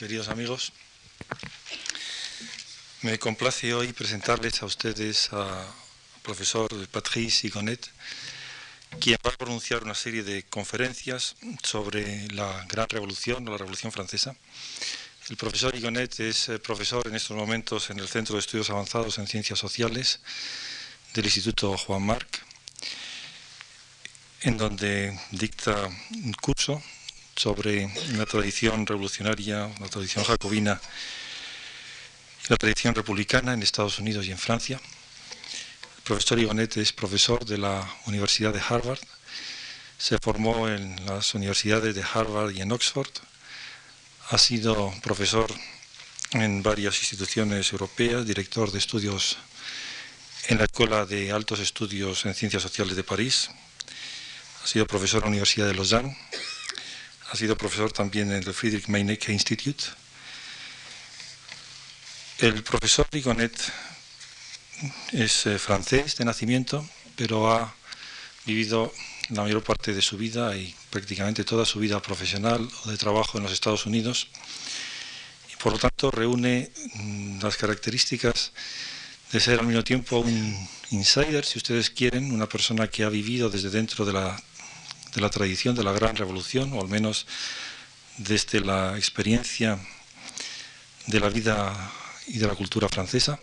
queridos amigos. Me complace hoy presentarles a ustedes al profesor Patrice Igonet, quien va a pronunciar una serie de conferencias sobre la Gran Revolución o la Revolución Francesa. El profesor Igonet es eh, profesor en estos momentos en el Centro de Estudios Avanzados en Ciencias Sociales del Instituto Juan Marc, en donde dicta un curso sobre la tradición revolucionaria, la tradición jacobina la tradición republicana en Estados Unidos y en Francia. El profesor Igonet es profesor de la Universidad de Harvard. Se formó en las universidades de Harvard y en Oxford. Ha sido profesor en varias instituciones europeas, director de estudios en la Escuela de Altos Estudios en Ciencias Sociales de París. Ha sido profesor en la Universidad de Lausanne ha sido profesor también en el Friedrich Meinecke Institute. El profesor Rigonet es eh, francés de nacimiento, pero ha vivido la mayor parte de su vida y prácticamente toda su vida profesional o de trabajo en los Estados Unidos. Y por lo tanto reúne mm, las características de ser al mismo tiempo un insider, si ustedes quieren, una persona que ha vivido desde dentro de la de la tradición de la Gran Revolución, o al menos desde la experiencia de la vida y de la cultura francesa,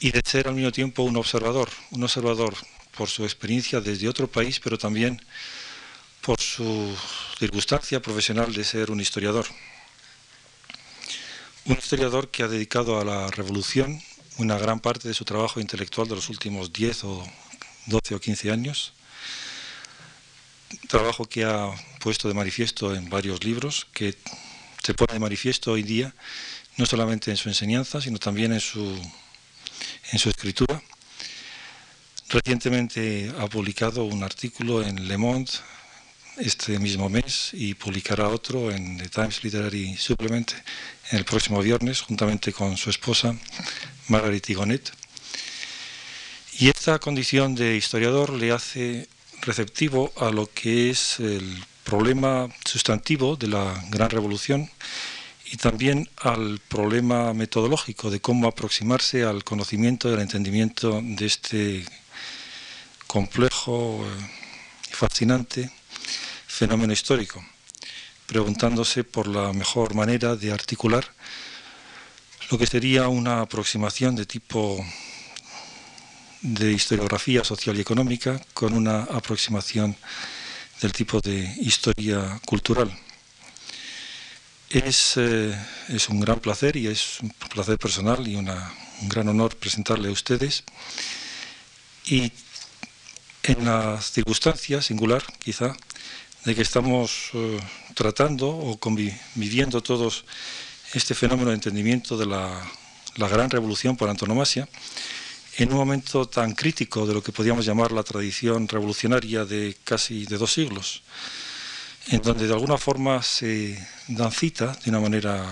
y de ser al mismo tiempo un observador, un observador por su experiencia desde otro país, pero también por su circunstancia profesional de ser un historiador. Un historiador que ha dedicado a la revolución una gran parte de su trabajo intelectual de los últimos 10 o 12 o 15 años, trabajo que ha puesto de manifiesto en varios libros, que se pone de manifiesto hoy día, no solamente en su enseñanza, sino también en su, en su escritura. Recientemente ha publicado un artículo en Le Monde este mismo mes y publicará otro en The Times Literary Supplement el próximo viernes, juntamente con su esposa Margaret Tigonet. Y esta condición de historiador le hace receptivo a lo que es el problema sustantivo de la gran revolución y también al problema metodológico de cómo aproximarse al conocimiento y al entendimiento de este complejo y fascinante fenómeno histórico, preguntándose por la mejor manera de articular lo que sería una aproximación de tipo de historiografía social y económica con una aproximación del tipo de historia cultural. Es, eh, es un gran placer y es un placer personal y un gran honor presentarle a ustedes. Y en la circunstancia singular, quizá, de que estamos eh, tratando o conviviendo todos este fenómeno de entendimiento de la, la gran revolución por antonomasia, en un momento tan crítico de lo que podríamos llamar la tradición revolucionaria de casi de dos siglos, en donde de alguna forma se dan cita de una manera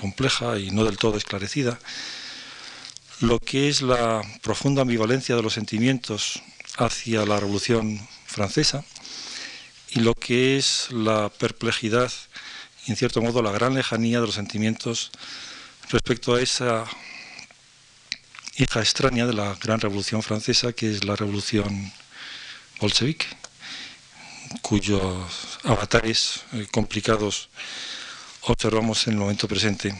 compleja y no del todo esclarecida lo que es la profunda ambivalencia de los sentimientos hacia la Revolución Francesa y lo que es la perplejidad en cierto modo la gran lejanía de los sentimientos respecto a esa hija extraña de la gran revolución francesa, que es la revolución bolchevique, cuyos avatares eh, complicados observamos en el momento presente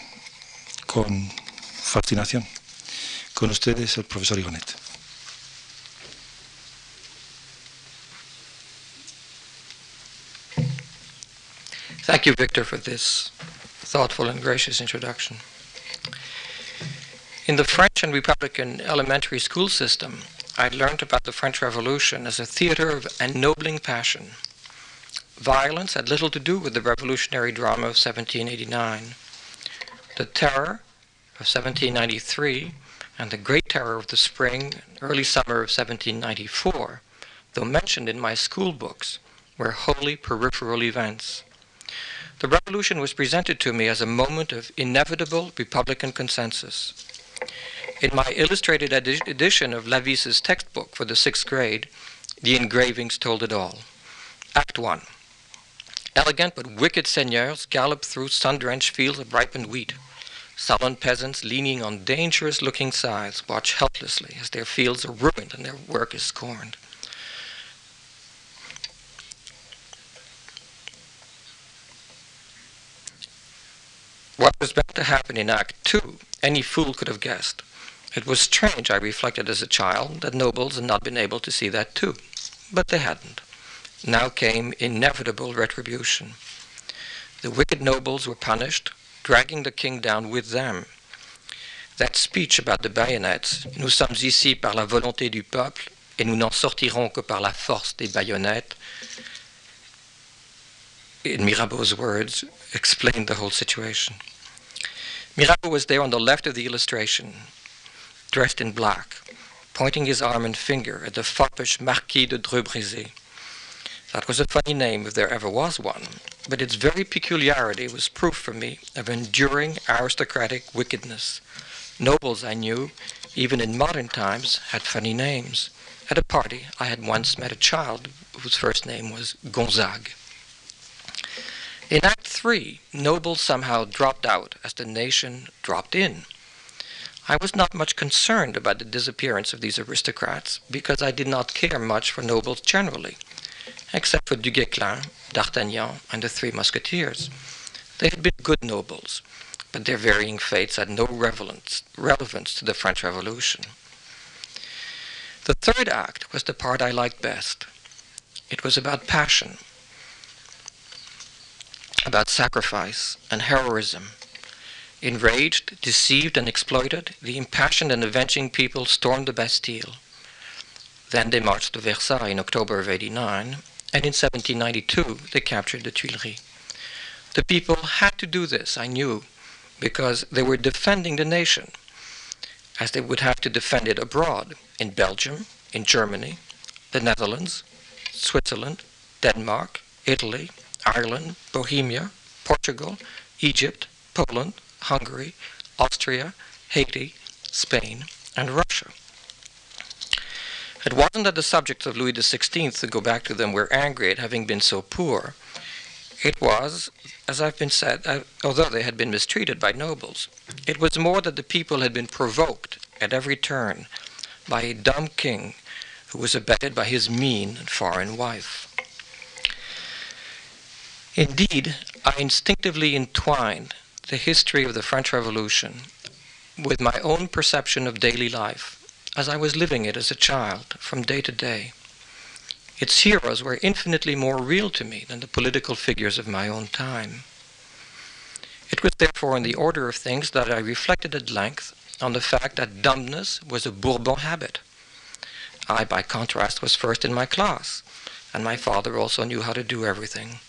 con fascinación. Con ustedes el profesor Igonet. Thank you, Victor, for this thoughtful and gracious introduction. In the French and Republican elementary school system, I learned about the French Revolution as a theater of ennobling passion. Violence had little to do with the revolutionary drama of 1789. The terror of 1793 and the great terror of the spring and early summer of 1794, though mentioned in my school books, were wholly peripheral events. The revolution was presented to me as a moment of inevitable Republican consensus. In my illustrated edi- edition of Lavisse's textbook for the sixth grade, the engravings told it all. Act 1. Elegant but wicked seigneurs gallop through sun-drenched fields of ripened wheat. Sullen peasants leaning on dangerous-looking scythes watch helplessly as their fields are ruined and their work is scorned. What was about to happen in Act Two, any fool could have guessed. It was strange, I reflected as a child, that nobles had not been able to see that too. But they hadn't. Now came inevitable retribution. The wicked nobles were punished, dragging the king down with them. That speech about the bayonets, nous sommes ici par la volonté du peuple, et nous n'en sortirons que par la force des baïonnettes, in Mirabeau's words, explained the whole situation. Mirabeau was there on the left of the illustration, dressed in black, pointing his arm and finger at the foppish Marquis de Dreux That was a funny name if there ever was one, but its very peculiarity was proof for me of enduring aristocratic wickedness. Nobles, I knew, even in modern times, had funny names. At a party, I had once met a child whose first name was Gonzague. In Act 3, nobles somehow dropped out as the nation dropped in. I was not much concerned about the disappearance of these aristocrats because I did not care much for nobles generally, except for Du Guesclin, D'Artagnan, and the Three Musketeers. They had been good nobles, but their varying fates had no relevance, relevance to the French Revolution. The third act was the part I liked best. It was about passion, about sacrifice and heroism. Enraged, deceived, and exploited, the impassioned and avenging people stormed the Bastille. Then they marched to Versailles in October of 89, and in 1792 they captured the Tuileries. The people had to do this, I knew, because they were defending the nation, as they would have to defend it abroad, in Belgium, in Germany, the Netherlands, Switzerland, Denmark, Italy, Ireland, Bohemia, Portugal, Egypt, Poland, Hungary, Austria, Haiti, Spain, and Russia. It wasn't that the subjects of Louis XVI, to go back to them, were angry at having been so poor. It was, as I've been said, uh, although they had been mistreated by nobles, it was more that the people had been provoked at every turn by a dumb king who was abetted by his mean and foreign wife. Indeed, I instinctively entwined the history of the French Revolution with my own perception of daily life as I was living it as a child from day to day. Its heroes were infinitely more real to me than the political figures of my own time. It was therefore in the order of things that I reflected at length on the fact that dumbness was a Bourbon habit. I, by contrast, was first in my class, and my father also knew how to do everything.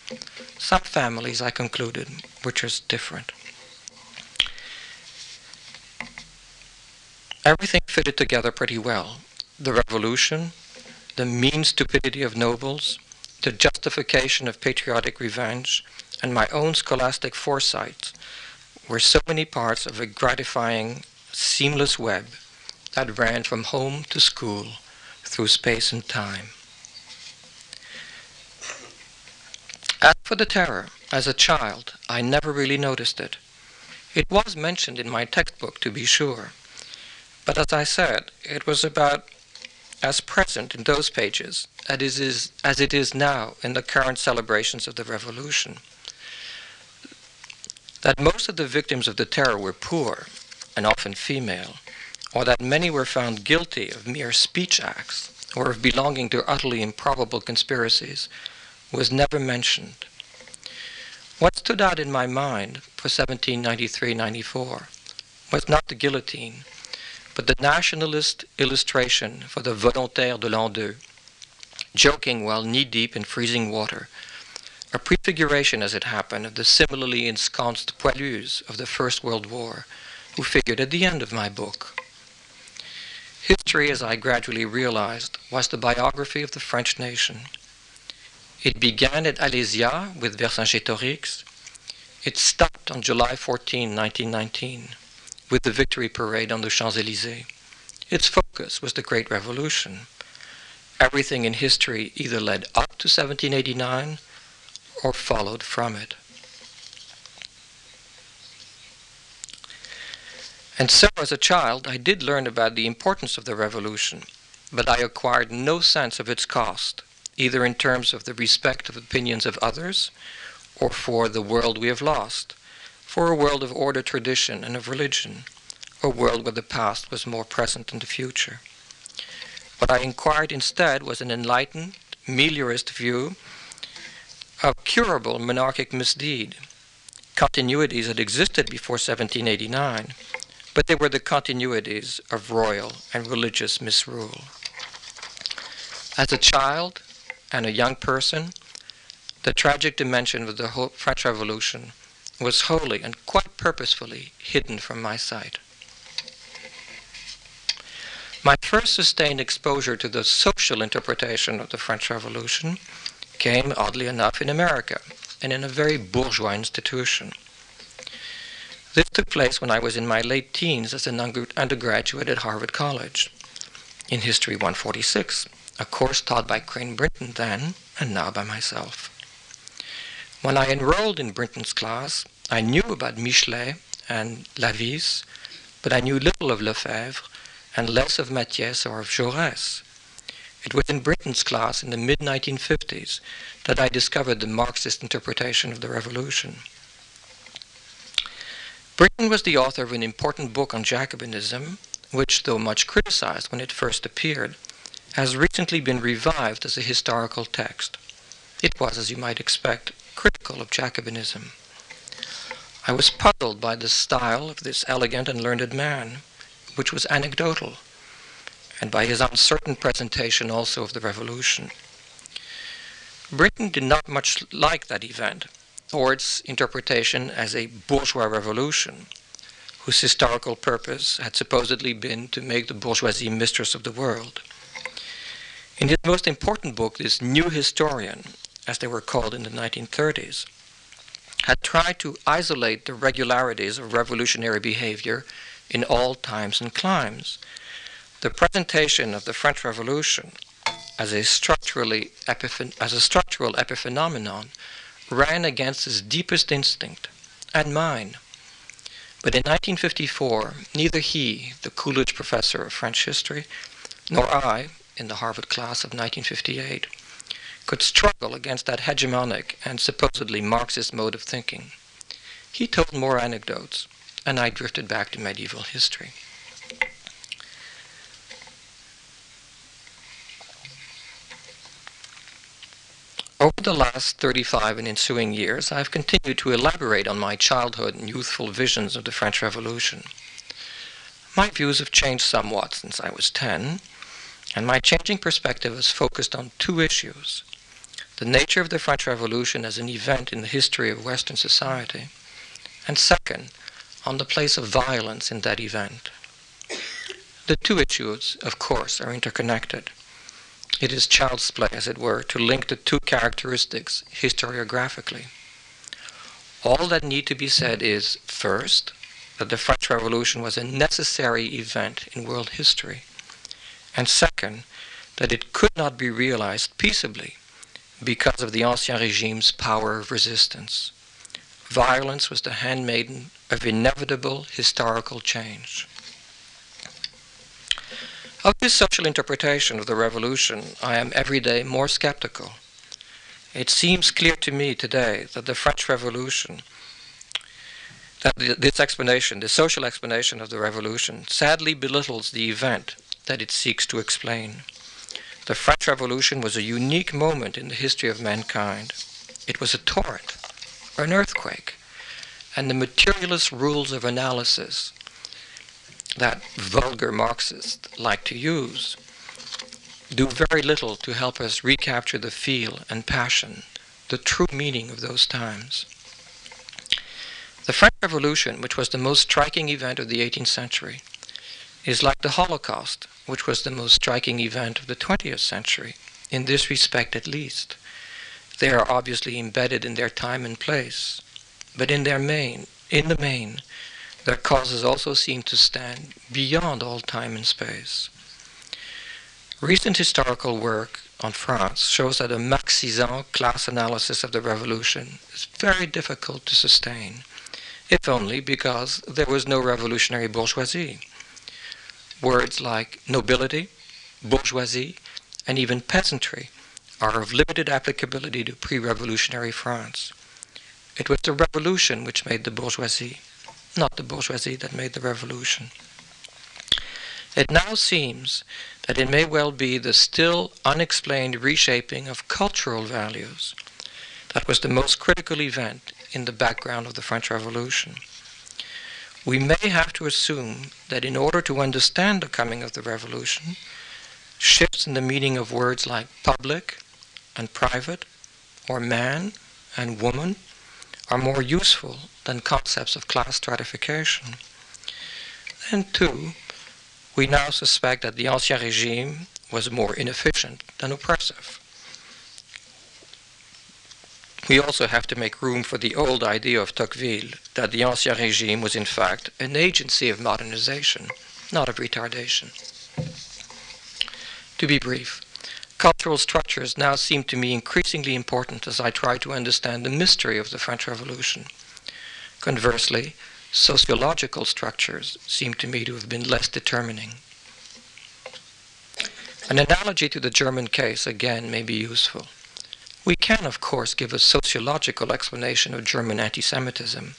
Some families, I concluded, were just different. Everything fitted together pretty well. The revolution, the mean stupidity of nobles, the justification of patriotic revenge, and my own scholastic foresight were so many parts of a gratifying, seamless web that ran from home to school through space and time. As for the terror, as a child, I never really noticed it. It was mentioned in my textbook, to be sure, but as I said, it was about as present in those pages as it is, now in the current celebrations of the Revolution. That most of the victims of the terror were poor, and often female, or that many were found guilty of mere speech acts, or of belonging to utterly improbable conspiracies, was never mentioned. What stood out in my mind for 1793-94 was not the guillotine, but the nationalist illustration for the volontaire de l'an deux, joking while knee-deep in freezing water, a prefiguration, as it happened, of the similarly ensconced poilus of the First World War, who figured at the end of my book. History, as I gradually realized, was the biography of the French nation. It began at Alésia with Vercingétorix. It stopped on July 14, 1919, with the victory parade on the Champs-Élysées. Its focus was the Great Revolution. Everything in history either led up to 1789 or followed from it. And so, as a child, I did learn about the importance of the revolution, but I acquired no sense of its cost, either in terms of the respect of opinions of others, or for the world we have lost, for a world of order, tradition, and of religion, a world where the past was more present than the future. What I inquired instead was an enlightened, meliorist view of curable monarchic misdeed, continuities that existed before 1789 but they were the continuities of royal and religious misrule. As a child and a young person, the tragic dimension of the French Revolution was wholly and quite purposefully hidden from my sight. My first sustained exposure to the social interpretation of the French Revolution came, oddly enough, in America and in a very bourgeois institution. This took place when I was in my late teens as an undergraduate at Harvard College in History 146, a course taught by Crane Brinton then and now by myself. When I enrolled in Brinton's class, I knew about Michelet and Lavisse, but I knew little of Lefebvre and less of Mathiez or of Jaurès. It was in Brinton's class in the mid 1950s that I discovered the Marxist interpretation of the revolution. Brinton was the author of an important book on Jacobinism, which, though much criticized when it first appeared, has recently been revived as a historical text. It was, as you might expect, critical of Jacobinism. I was puzzled by the style of this elegant and learned man, which was anecdotal, and by his uncertain presentation also of the revolution. Brinton did not much like that event, or its interpretation as a bourgeois revolution, whose historical purpose had supposedly been to make the bourgeoisie mistress of the world. In his most important book, this new historian, as they were called in the 1930s, had tried to isolate the regularities of revolutionary behavior in all times and climes. The presentation of the French Revolution as a structurally as a structural epiphenomenon ran against his deepest instinct and mine. But in 1954, neither he, the Coolidge professor of French history, nor I, in the Harvard class of 1958, could struggle against that hegemonic and supposedly Marxist mode of thinking. He told more anecdotes, and I drifted back to medieval history. Over the last 35 and ensuing years, I have continued to elaborate on my childhood and youthful visions of the French Revolution. My views have changed somewhat since I was 10, and my changing perspective has focused on two issues the nature of the French Revolution as an event in the history of Western society, and second, on the place of violence in that event. The two issues, of course, are interconnected. It is child's play, as it were, to link the two characteristics historiographically. All that need to be said is, first, that the French Revolution was a necessary event in world history, and second, that it could not be realized peaceably because of the Ancien Regime's power of resistance. Violence was the handmaiden of inevitable historical change. Of this social interpretation of the revolution, I am every day more skeptical. It seems clear to me today that the French Revolution, that this explanation, the social explanation of the revolution, sadly belittles the event that it seeks to explain. The French Revolution was a unique moment in the history of mankind. It was a torrent, an earthquake, and the materialist rules of analysis that vulgar Marxists like to use do very little to help us recapture the feel and passion, the true meaning of those times. The French Revolution, which was the most striking event of the 18th century, is like the Holocaust, which was the most striking event of the 20th century, in this respect at least. They are obviously embedded in their time and place, but in their main, in the main, their causes also seem to stand beyond all time and space. Recent historical work on France shows that a Marxisant class analysis of the revolution is very difficult to sustain, if only because there was no revolutionary bourgeoisie. Words like nobility, bourgeoisie, and even peasantry are of limited applicability to pre revolutionary France. It was the revolution which made the bourgeoisie, not the bourgeoisie that made the revolution. It now seems that it may well be the still unexplained reshaping of cultural values that was the most critical event in the background of the French Revolution. We may have to assume that in order to understand the coming of the revolution, shifts in the meaning of words like public and private, or man and woman, are more useful than concepts of class stratification. And two, we now suspect that the Ancien Regime was more inefficient than oppressive. We also have to make room for the old idea of Tocqueville that the Ancien Regime was in fact an agency of modernization, not of retardation. To be brief, cultural structures now seem to me increasingly important as I try to understand the mystery of the French Revolution. Conversely, sociological structures seem to me to have been less determining. An analogy to the German case, again, may be useful. We can, of course, give a sociological explanation of German anti Semitism,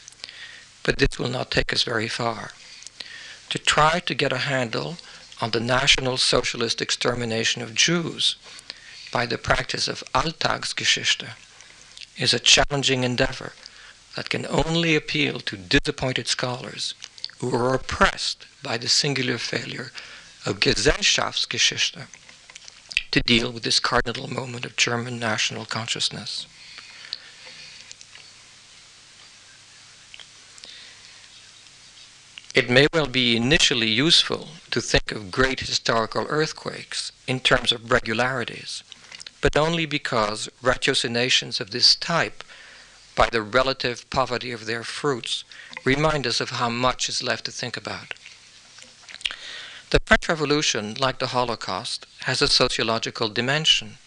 but this will not take us very far. To try to get a handle on the National Socialist extermination of Jews by the practice of Alltagsgeschichte is a challenging endeavor that can only appeal to disappointed scholars who are oppressed by the singular failure of Gesellschaftsgeschichte to deal with this cardinal moment of German national consciousness. It may well be initially useful to think of great historical earthquakes in terms of regularities, but only because ratiocinations of this type, by the relative poverty of their fruits, remind us of how much is left to think about. The French Revolution, like the Holocaust, has a sociological dimension,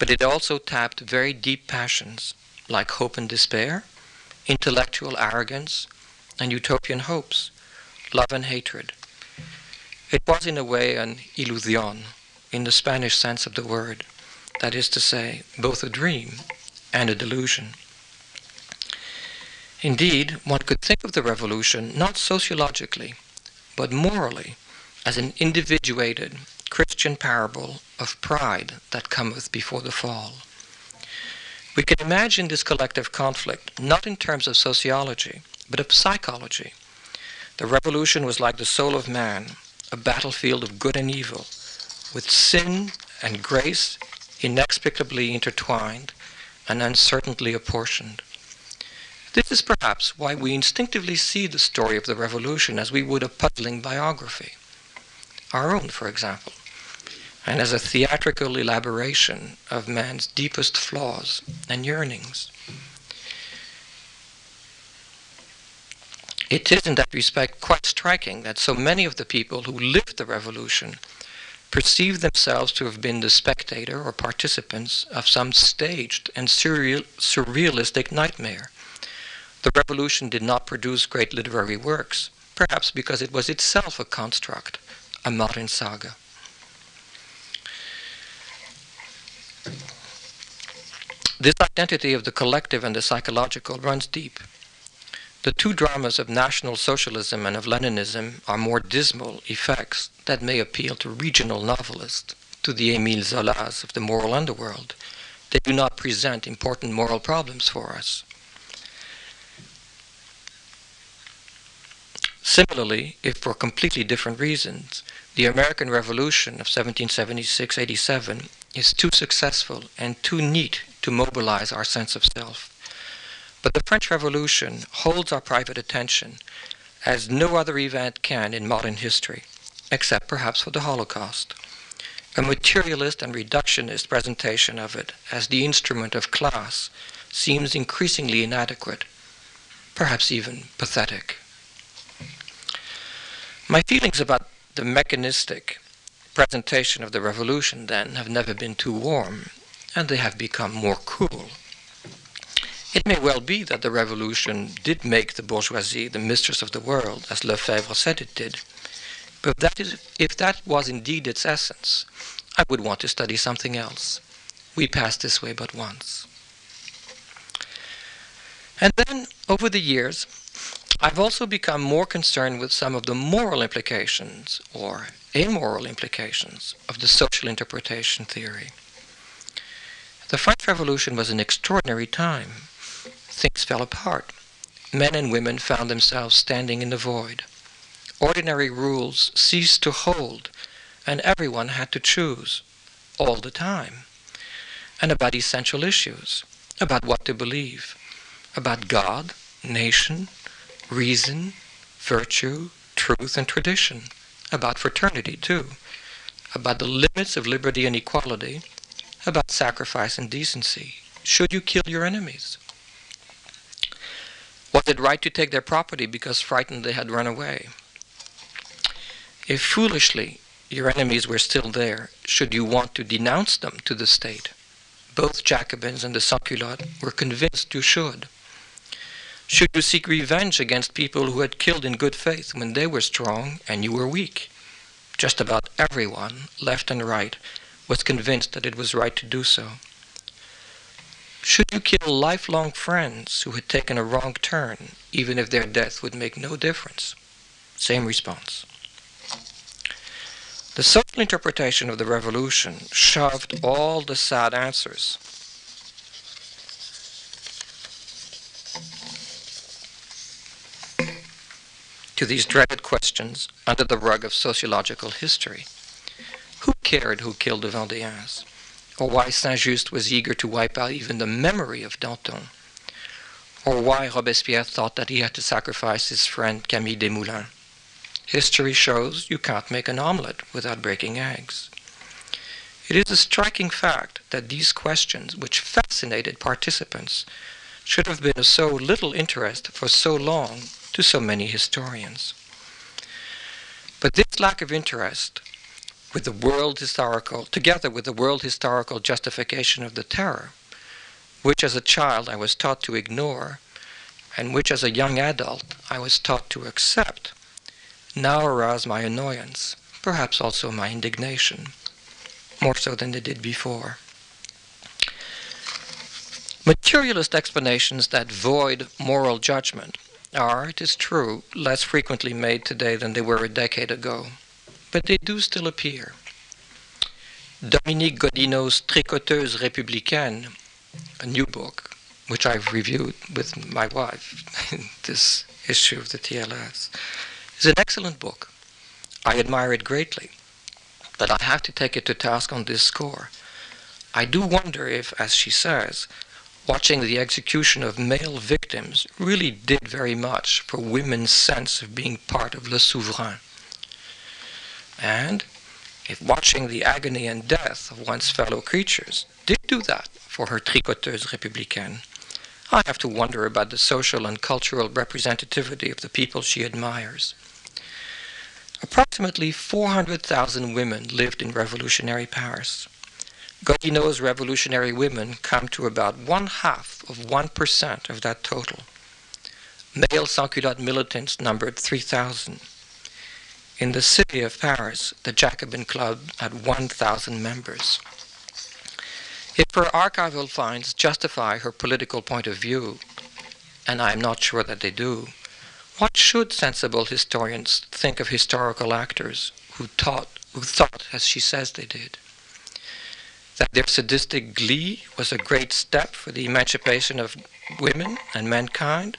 but it also tapped very deep passions like hope and despair, intellectual arrogance, and utopian hopes, love and hatred. It was in a way an ilusion, in the Spanish sense of the word, that is to say, both a dream and a delusion. Indeed, one could think of the revolution not sociologically, but morally, as an individuated Christian parable of pride that cometh before the fall. We can imagine this collective conflict not in terms of sociology, but of psychology. The revolution was like the soul of man, a battlefield of good and evil, with sin and grace inexplicably intertwined and uncertainly apportioned. This is perhaps why we instinctively see the story of the revolution as we would a puzzling biography, our own, for example, and as a theatrical elaboration of man's deepest flaws and yearnings. It is in that respect quite striking that so many of the people who lived the revolution perceive themselves to have been the spectator or participants of some staged and surreal, surrealistic nightmare. The revolution did not produce great literary works, perhaps because it was itself a construct, a modern saga. This identity of the collective and the psychological runs deep. The two dramas of National Socialism and of Leninism are more dismal effects that may appeal to regional novelists, to the Émile Zolas of the moral underworld. They do not present important moral problems for us. Similarly, if for completely different reasons, the American Revolution of 1776 87 is too successful and too neat to mobilize our sense of self. But the French Revolution holds our private attention as no other event can in modern history, except perhaps for the Holocaust. A materialist and reductionist presentation of it as the instrument of class seems increasingly inadequate, perhaps even pathetic. My feelings about the mechanistic presentation of the revolution, then, have never been too warm, and they have become more cool. It may well be that the revolution did make the bourgeoisie the mistress of the world, as Lefebvre said it did. But that is, if that was indeed its essence, I would want to study something else. We pass this way but once. And then, over the years, I've also become more concerned with some of the moral implications or immoral implications of the social interpretation theory. The French Revolution was an extraordinary time. Things fell apart. Men and women found themselves standing in the void. Ordinary rules ceased to hold, and everyone had to choose, all the time, and about essential issues, about what to believe, about God, nation, reason, virtue, truth, and tradition, about fraternity, too, about the limits of liberty and equality, about sacrifice and decency. Should you kill your enemies? Was it right to take their property because frightened they had run away? If foolishly your enemies were still there, should you want to denounce them to the state? Both Jacobins and the Sans-Culottes were convinced you should. Should you seek revenge against people who had killed in good faith when they were strong and you were weak? Just about everyone, left and right, was convinced that it was right to do so. Should you kill lifelong friends who had taken a wrong turn, even if their death would make no difference? Same response. The social interpretation of the revolution shoved all the sad answers to these dreaded questions under the rug of sociological history. Who cared who killed the Vendéens? Or why Saint-Just was eager to wipe out even the memory of Danton? Or why Robespierre thought that he had to sacrifice his friend Camille Desmoulins? History shows you can't make an omelette without breaking eggs. It is a striking fact that these questions, which fascinated participants, should have been of so little interest for so long to so many historians. But this lack of interest with the world historical, together with the world historical justification of the terror, which as a child I was taught to ignore, and which as a young adult I was taught to accept, now arouse my annoyance, perhaps also my indignation, more so than they did before. Materialist explanations that void moral judgment are, it is true, less frequently made today than they were a decade ago, but they do still appear. Dominique Godineau's Tricoteuse Républicaine, a new book, which I've reviewed with my wife in this issue of the TLS, is an excellent book. I admire it greatly, but I have to take it to task on this score. I do wonder if, as she says, watching the execution of male victims really did very much for women's sense of being part of Le Souverain. And if watching the agony and death of one's fellow creatures did do that for her tricoteuse républicaine, I have to wonder about the social and cultural representativity of the people she admires. Approximately 400,000 women lived in revolutionary Paris. Godineau's revolutionary women come to about one half of 1% of that total. Male sans-culotte militants numbered 3,000. In the city of Paris, the Jacobin Club had 1,000 members. If her archival finds justify her political point of view, and I am not sure that they do, what should sensible historians think of historical actors who, taught, who thought as she says they did? That their sadistic glee was a great step for the emancipation of women and mankind,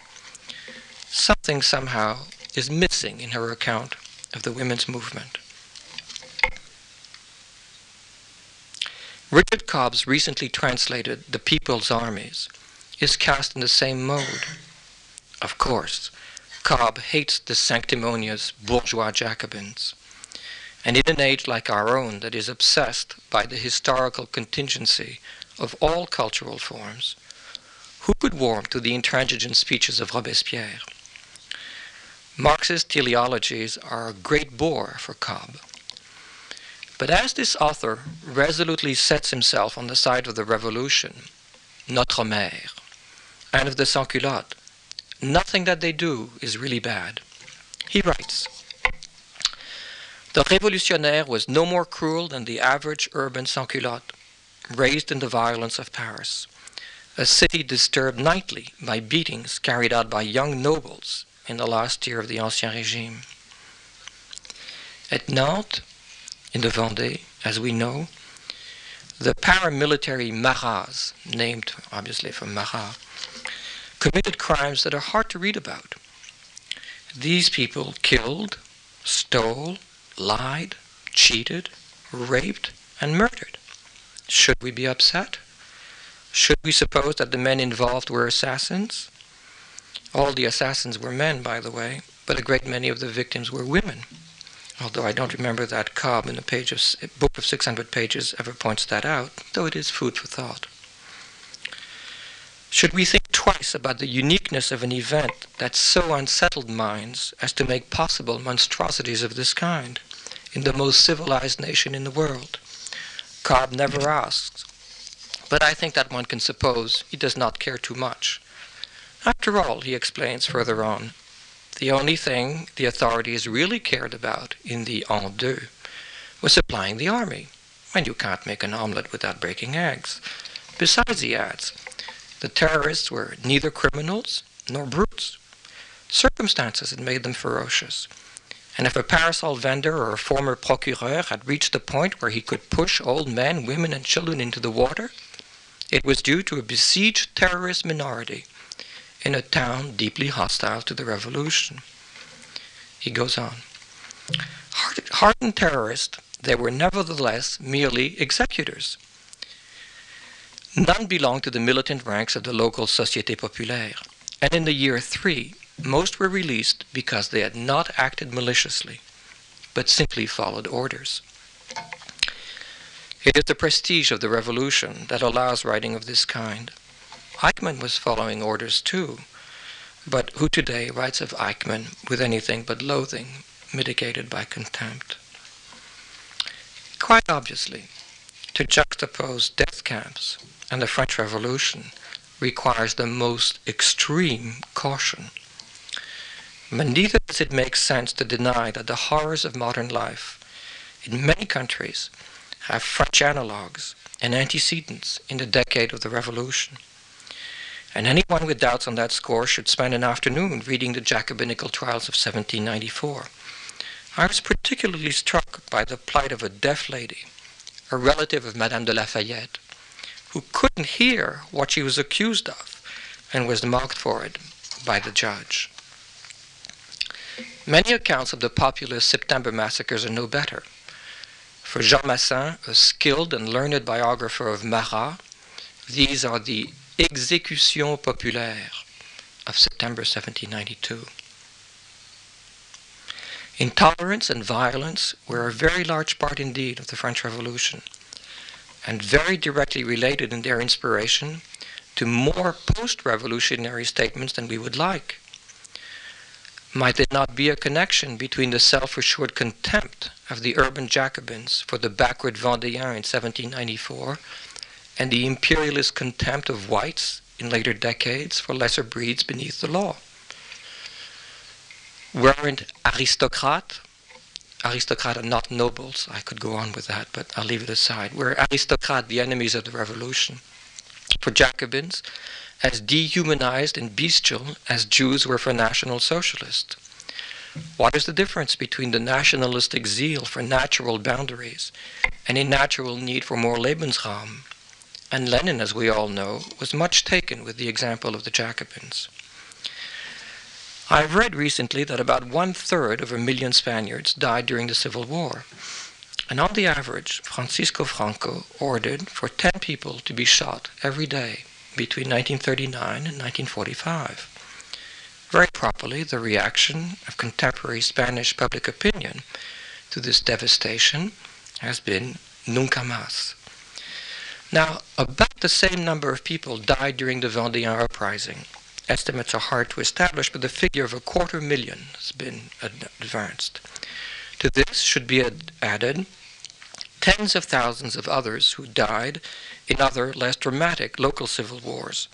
something somehow is missing in her account of the women's movement. Richard Cobb's recently translated The People's Armies is cast in the same mode. Of course, Cobb hates the sanctimonious bourgeois Jacobins. And in an age like our own that is obsessed by the historical contingency of all cultural forms, who could warm to the intransigent speeches of Robespierre? Marxist teleologies are a great bore for Cobb. But as this author resolutely sets himself on the side of the revolution, Notre Mère, and of the sans-culottes, nothing that they do is really bad. He writes, The révolutionnaire was no more cruel than the average urban sans-culotte, raised in the violence of Paris, a city disturbed nightly by beatings carried out by young nobles in the last year of the Ancien Régime. At Nantes, in the Vendée, as we know, the paramilitary Marats, named obviously from Marat, committed crimes that are hard to read about. These people killed, stole, lied, cheated, raped, and murdered. Should we be upset? Should we suppose that the men involved were assassins? All the assassins were men, by the way, but a great many of the victims were women. Although I don't remember that Cobb in a page of, a book of 600 pages ever points that out, though it is food for thought. Should we think twice about the uniqueness of an event that so unsettled minds as to make possible monstrosities of this kind in the most civilized nation in the world? Cobb never asks, but I think that one can suppose he does not care too much. After all, he explains further on, the only thing the authorities really cared about in the en deux was supplying the army, and you can't make an omelette without breaking eggs. Besides, he adds, the terrorists were neither criminals nor brutes. Circumstances had made them ferocious. And if a parasol vendor or a former procureur had reached the point where he could push old men, women, and children into the water, it was due to a besieged terrorist minority in a town deeply hostile to the revolution. He goes on. Hardened terrorists, they were nevertheless merely executors. None belonged to the militant ranks of the local Société Populaire, and in the year 3, most were released because they had not acted maliciously, but simply followed orders. It is the prestige of the revolution that allows writing of this kind. Eichmann was following orders too, but who today writes of Eichmann with anything but loathing, mitigated by contempt? Quite obviously, to juxtapose death camps and the French Revolution requires the most extreme caution. But neither does it make sense to deny that the horrors of modern life in many countries have French analogues and antecedents in the decade of the Revolution. And anyone with doubts on that score should spend an afternoon reading the Jacobinical trials of 1794. I was particularly struck by the plight of a deaf lady, a relative of Madame de Lafayette, who couldn't hear what she was accused of and was mocked for it by the judge. Many accounts of the popular September massacres are no better. For Jean Massin, a skilled and learned biographer of Marat, these are the Exécutions populaires of September 1792. Intolerance and violence were a very large part indeed of the French Revolution and very directly related in their inspiration to more post revolutionary statements than we would like. Might there not be a connection between the self assured contempt of the urban Jacobins for the backward Vendéens in 1794 and the imperialist contempt of whites in later decades for lesser breeds beneath the law? Weren't aristocrats aristocrats are not nobles. I could go on with that, but I'll leave it aside. Were aristocrats the enemies of the revolution? For Jacobins, as dehumanized and bestial as Jews were for National Socialists. What is the difference between the nationalistic zeal for natural boundaries and a natural need for more Lebensraum? And Lenin, as we all know, was much taken with the example of the Jacobins. I've read recently that about one third of a million Spaniards died during the Civil War. And on the average, Francisco Franco ordered for 10 people to be shot every day between 1939 and 1945. Very properly, the reaction of contemporary Spanish public opinion to this devastation has been nunca más. Now, about the same number of people died during the Vendéen uprising, estimates are hard to establish, but the figure of a quarter million has been advanced. To this should be ad- added tens of thousands of others who died in other, less dramatic local civil wars,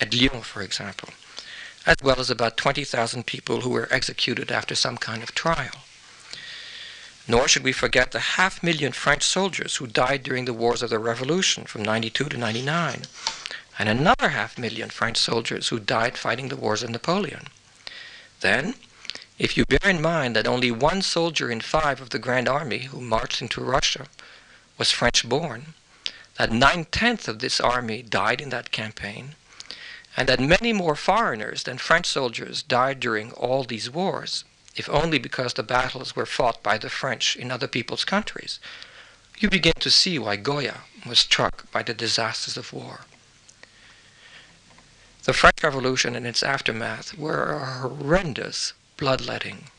at Lyon, for example, as well as about 20,000 people who were executed after some kind of trial. Nor should we forget the half million French soldiers who died during the wars of the Revolution from 92 to 99, and another half million French soldiers who died fighting the wars of Napoleon. Then, if you bear in mind that only one soldier in five of the Grand Army who marched into Russia was French born, that nine tenths of this army died in that campaign, and that many more foreigners than French soldiers died during all these wars, if only because the battles were fought by the French in other people's countries, you begin to see why Goya was struck by the disasters of war. The French Revolution and its aftermath were a horrendous bloodletting.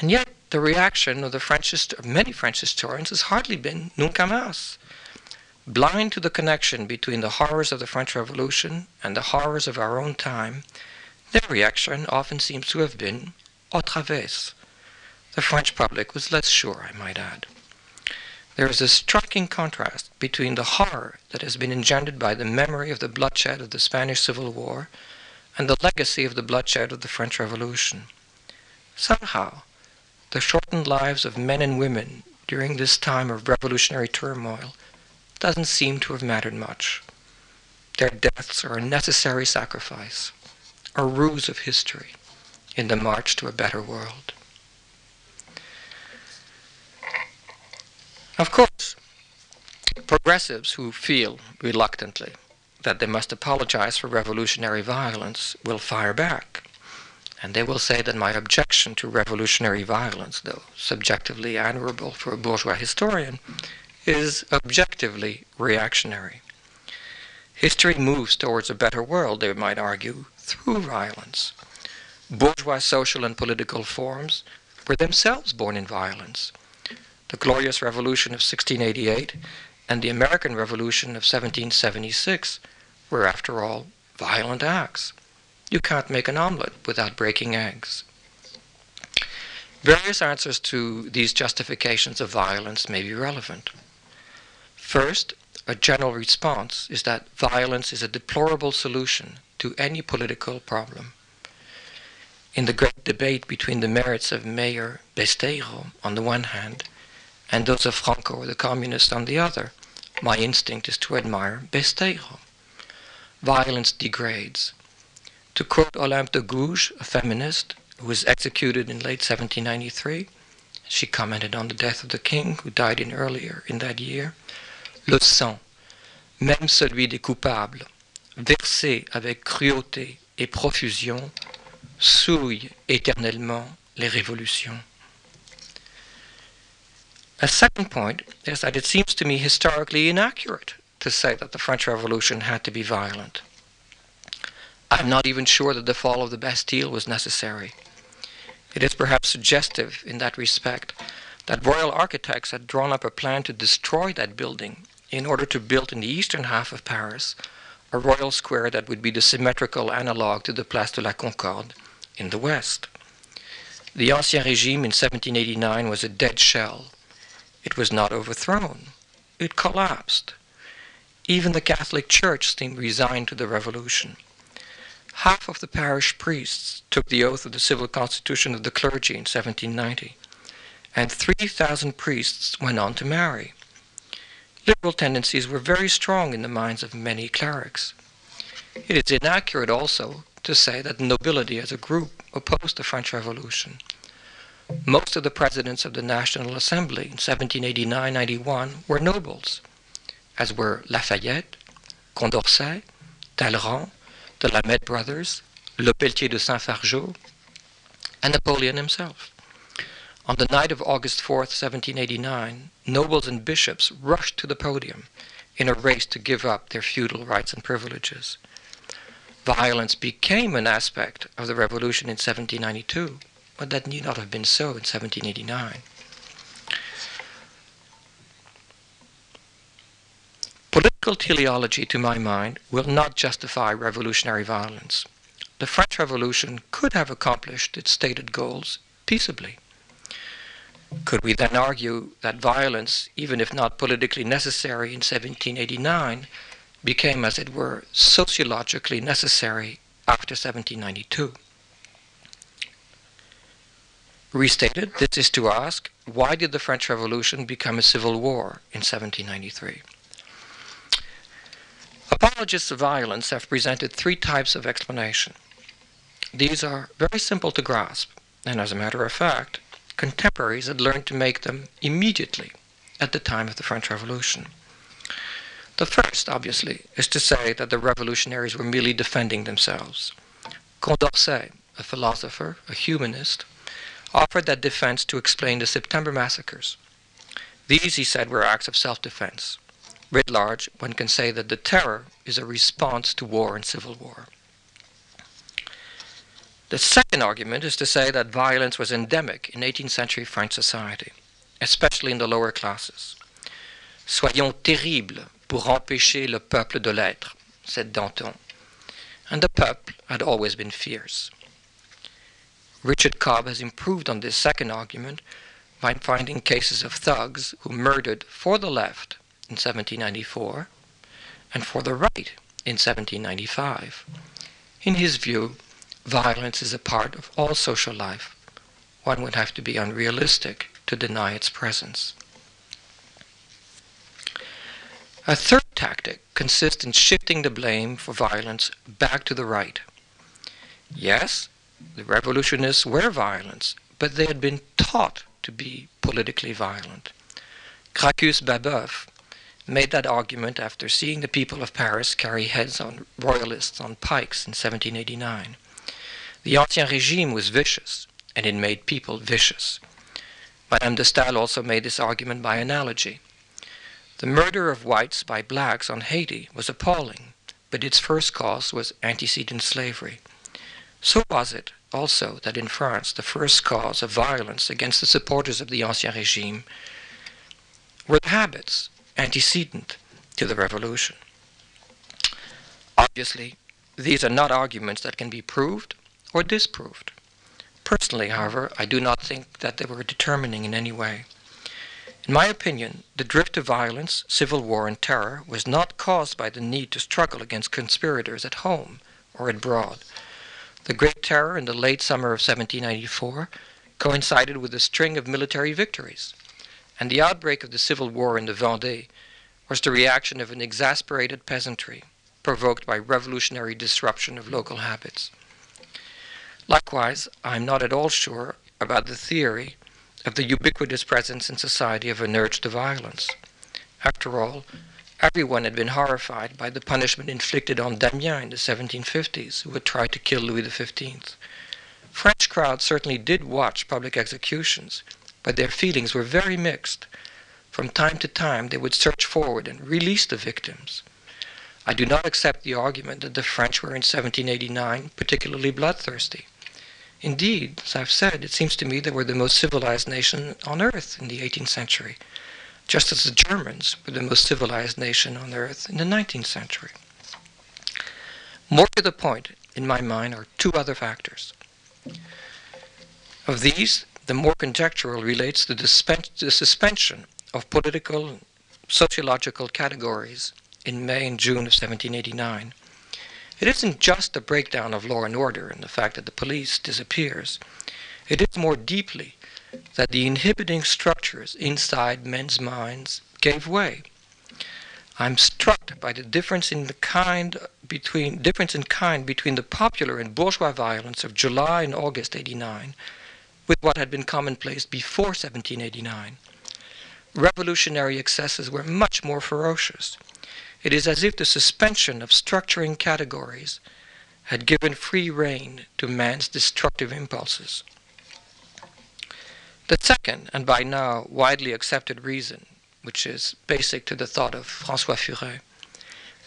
And yet, the reaction of the French, many French historians has hardly been nunc amas. Blind to the connection between the horrors of the French Revolution and the horrors of our own time, their reaction often seems to have been au travers. The French public was less sure, I might add. There is a striking contrast between the horror that has been engendered by the memory of the bloodshed of the Spanish Civil War and the legacy of the bloodshed of the French Revolution. Somehow, the shortened lives of men and women during this time of revolutionary turmoil doesn't seem to have mattered much. Their deaths are a necessary sacrifice, a ruse of history in the march to a better world. Of course, progressives who feel reluctantly that they must apologize for revolutionary violence will fire back. And they will say that my objection to revolutionary violence, though subjectively admirable for a bourgeois historian, is objectively reactionary. History moves towards a better world, they might argue, through violence. Bourgeois social and political forms were themselves born in violence the Glorious Revolution of 1688 and the American Revolution of 1776 were, after all, violent acts. You can't make an omelette without breaking eggs. Various answers to these justifications of violence may be relevant. First, a general response is that violence is a deplorable solution to any political problem. In the great debate between the merits of Mayor Besteiro on the one hand and those of Franco or the communists on the other. My instinct is to admire Besteiro. Violence degrades. To quote Olympe de Gouges, a feminist who was executed in late 1793, she commented on the death of the king who died in earlier in that year. Le sang, même celui des coupables, versé avec cruauté et profusion, souille éternellement les révolutions. A second point is that it seems to me historically inaccurate to say that the French Revolution had to be violent. I'm not even sure that the fall of the Bastille was necessary. It is perhaps suggestive in that respect that royal architects had drawn up a plan to destroy that building in order to build in the eastern half of Paris a royal square that would be the symmetrical analog to the Place de la Concorde in the west. The Ancien Regime in 1789 was a dead shell it was not overthrown, it collapsed. Even the Catholic Church seemed resigned to the revolution. Half of the parish priests took the oath of the civil constitution of the clergy in 1790, and 3,000 priests went on to marry. Liberal tendencies were very strong in the minds of many clerics. It is inaccurate also to say that the nobility as a group opposed the French Revolution. Most of the presidents of the National Assembly in 1789-91 were nobles, as were Lafayette, Condorcet, Talleyrand, the Lameth brothers, Lepelletier de Saint-Fargeau, and Napoleon himself. On the night of August 4th, 1789, nobles and bishops rushed to the podium in a race to give up their feudal rights and privileges. Violence became an aspect of the revolution in 1792 but that need not have been so in 1789. Political teleology, to my mind, will not justify revolutionary violence. The French Revolution could have accomplished its stated goals peaceably. Could we then argue that violence, even if not politically necessary in 1789, became, as it were, sociologically necessary after 1792? Restated, this is to ask why did the French Revolution become a civil war in 1793? Apologists of violence have presented three types of explanation. These are very simple to grasp, and as a matter of fact, contemporaries had learned to make them immediately at the time of the French Revolution. The first, obviously, is to say that the revolutionaries were merely defending themselves. Condorcet, a philosopher, a humanist, offered that defense to explain the September massacres. These, he said, were acts of self defense. Writ large, one can say that the terror is a response to war and civil war. The second argument is to say that violence was endemic in 18th century French society, especially in the lower classes. Soyons terribles pour empêcher le peuple de l'être, said Danton. And the peuple had always been fierce. Richard Cobb has improved on this second argument by finding cases of thugs who murdered for the left in 1794 and for the right in 1795. In his view, violence is a part of all social life. One would have to be unrealistic to deny its presence. A third tactic consists in shifting the blame for violence back to the right. Yes, the revolutionists were violent, but they had been taught to be politically violent. Gracchus Babeuf made that argument after seeing the people of Paris carry heads on royalists on pikes in 1789. The Ancien Regime was vicious, and it made people vicious. Madame de Stael also made this argument by analogy. The murder of whites by blacks on Haiti was appalling, but its first cause was antecedent slavery. So was it also that in France the first cause of violence against the supporters of the Ancien Regime were the habits antecedent to the revolution. Obviously, these are not arguments that can be proved or disproved. Personally, however, I do not think that they were determining in any way. In my opinion, the drift of violence, civil war, and terror was not caused by the need to struggle against conspirators at home or abroad, the Great Terror in the late summer of 1794 coincided with a string of military victories, and the outbreak of the civil war in the Vendée was the reaction of an exasperated peasantry provoked by revolutionary disruption of local habits. Likewise, I am not at all sure about the theory of the ubiquitous presence in society of an urge to violence. After all, Everyone had been horrified by the punishment inflicted on Damiens in the 1750s, who had tried to kill Louis XV. French crowds certainly did watch public executions, but their feelings were very mixed. From time to time, they would search forward and release the victims. I do not accept the argument that the French were in 1789 particularly bloodthirsty. Indeed, as I've said, it seems to me they were the most civilized nation on earth in the 18th century just as the Germans were the most civilized nation on earth in the 19th century. More to the point, in my mind, are two other factors. Of these, the more conjectural relates to the, suspension of political and sociological categories in May and June of 1789. It isn't just a breakdown of law and order and the fact that the police disappears. It is more deeply that the inhibiting structures inside men's minds gave way. I'm struck by the difference in the kind between difference in kind between the popular and bourgeois violence of July and August 89 with what had been commonplace before 1789. Revolutionary excesses were much more ferocious. It is as if the suspension of structuring categories had given free rein to man's destructive impulses. The second, and by now widely accepted reason, which is basic to the thought of Francois Furet,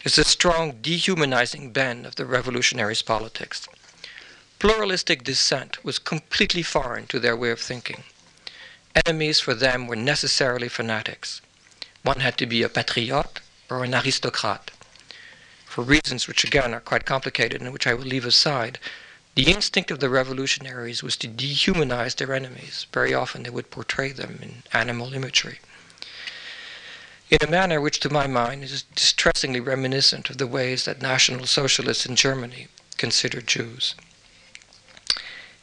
is the strong dehumanizing bend of the revolutionaries' politics. Pluralistic dissent was completely foreign to their way of thinking. Enemies for them were necessarily fanatics. One had to be a patriote or an aristocrate. For reasons which again are quite complicated and which I will leave aside, The instinct of the revolutionaries was to dehumanize their enemies. Very often they would portray them in animal imagery. In a manner which, to my mind, is distressingly reminiscent of the ways that National Socialists in Germany considered Jews.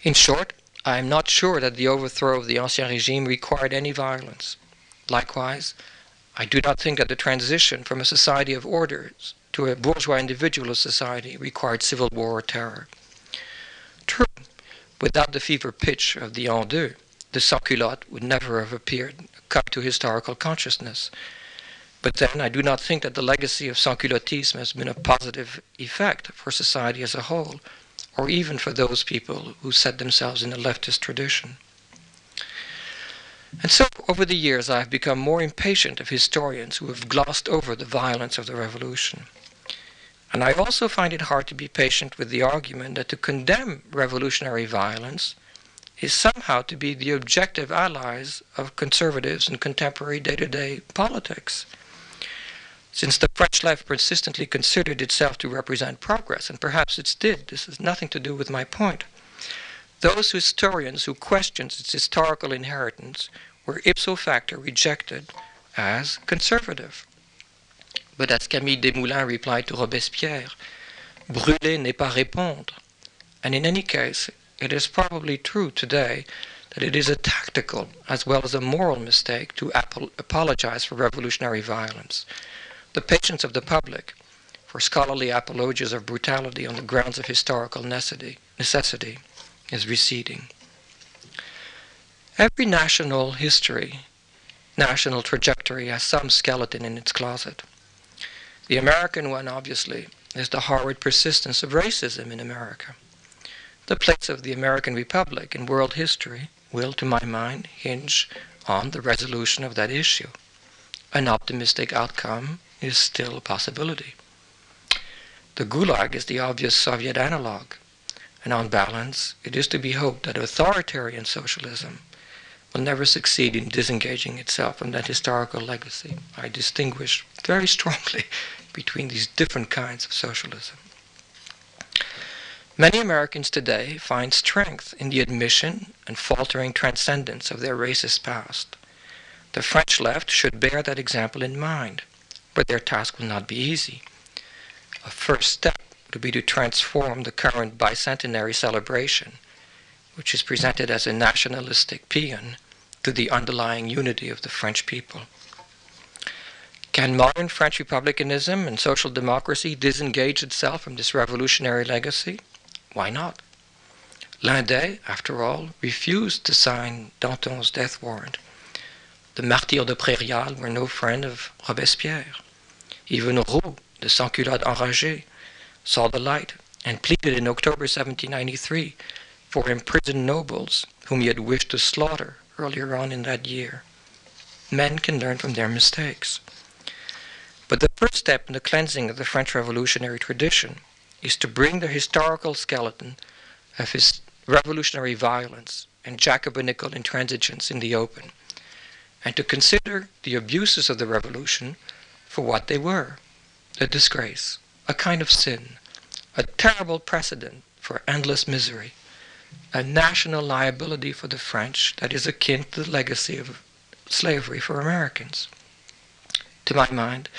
In short, I am not sure that the overthrow of the Ancien Regime required any violence. Likewise, I do not think that the transition from a society of orders to a bourgeois individualist society required civil war or terror. True, without the fever pitch of the en deux, the sans-culotte would never have appeared, come to historical consciousness. But then I do not think that the legacy of sans-culottisme has been a positive effect for society as a whole, or even for those people who set themselves in the leftist tradition. And so, over the years, I have become more impatient of historians who have glossed over the violence of the revolution. And I also find it hard to be patient with the argument that to condemn revolutionary violence is somehow to be the objective allies of conservatives in contemporary day to day politics. Since the French left persistently considered itself to represent progress, and perhaps it did, this has nothing to do with my point. Those historians who questioned its historical inheritance were ipso facto rejected as conservative. But as Camille Desmoulins replied to Robespierre, brûler n'est pas répondre. And in any case, it is probably true today that it is a tactical as well as a moral mistake to ap- apologize for revolutionary violence. The patience of the public for scholarly apologies of brutality on the grounds of historical necessity, necessity is receding. Every national history, national trajectory has some skeleton in its closet. The American one, obviously, is the horrid persistence of racism in America. The place of the American Republic in world history will, to my mind, hinge on the resolution of that issue. An optimistic outcome is still a possibility. The Gulag is the obvious Soviet analog, and on balance, it is to be hoped that authoritarian socialism will never succeed in disengaging itself from that historical legacy. I distinguish very strongly between these different kinds of socialism. Many Americans today find strength in the admission and faltering transcendence of their racist past. The French left should bear that example in mind, but their task will not be easy. A first step would be to transform the current bicentenary celebration, which is presented as a nationalistic paean, to the underlying unity of the French people. Can modern French republicanism and social democracy disengage itself from this revolutionary legacy? Why not? Lindet, after all, refused to sign Danton's death warrant. The martyrs de Prairial were no friend of Robespierre. Even Roux, the sans-culotte enragé, saw the light and pleaded in October 1793 for imprisoned nobles whom he had wished to slaughter earlier on in that year. Men can learn from their mistakes. But the first step in the cleansing of the French revolutionary tradition is to bring the historical skeleton of his revolutionary violence and Jacobinical intransigence in the open, and to consider the abuses of the revolution for what they were a disgrace, a kind of sin, a terrible precedent for endless misery, a national liability for the French that is akin to the legacy of slavery for Americans. To my mind,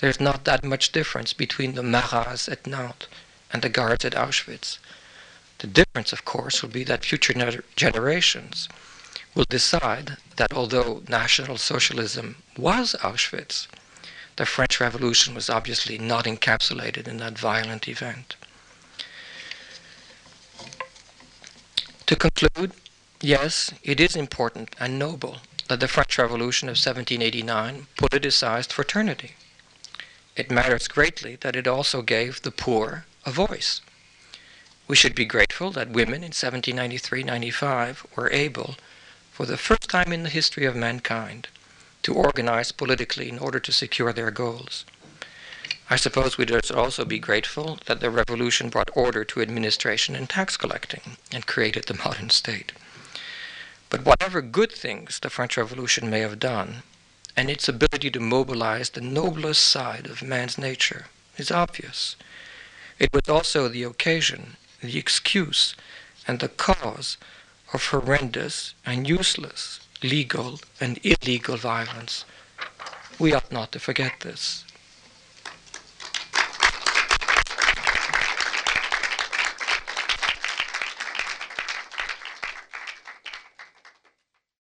there's not that much difference between the Marats at Nantes and the guards at Auschwitz. The difference, of course, will be that future generations will decide that although National Socialism was Auschwitz, the French Revolution was obviously not encapsulated in that violent event. To conclude, yes, it is important and noble that the French Revolution of 1789 politicized fraternity it matters greatly that it also gave the poor a voice. We should be grateful that women in 1793 95 were able, for the first time in the history of mankind, to organize politically in order to secure their goals. I suppose we should also be grateful that the revolution brought order to administration and tax collecting and created the modern state. But whatever good things the French Revolution may have done, and its ability to mobilize the noblest side of man's nature is obvious. It was also the occasion, the excuse, and the cause of horrendous and useless legal and illegal violence. We ought not to forget this.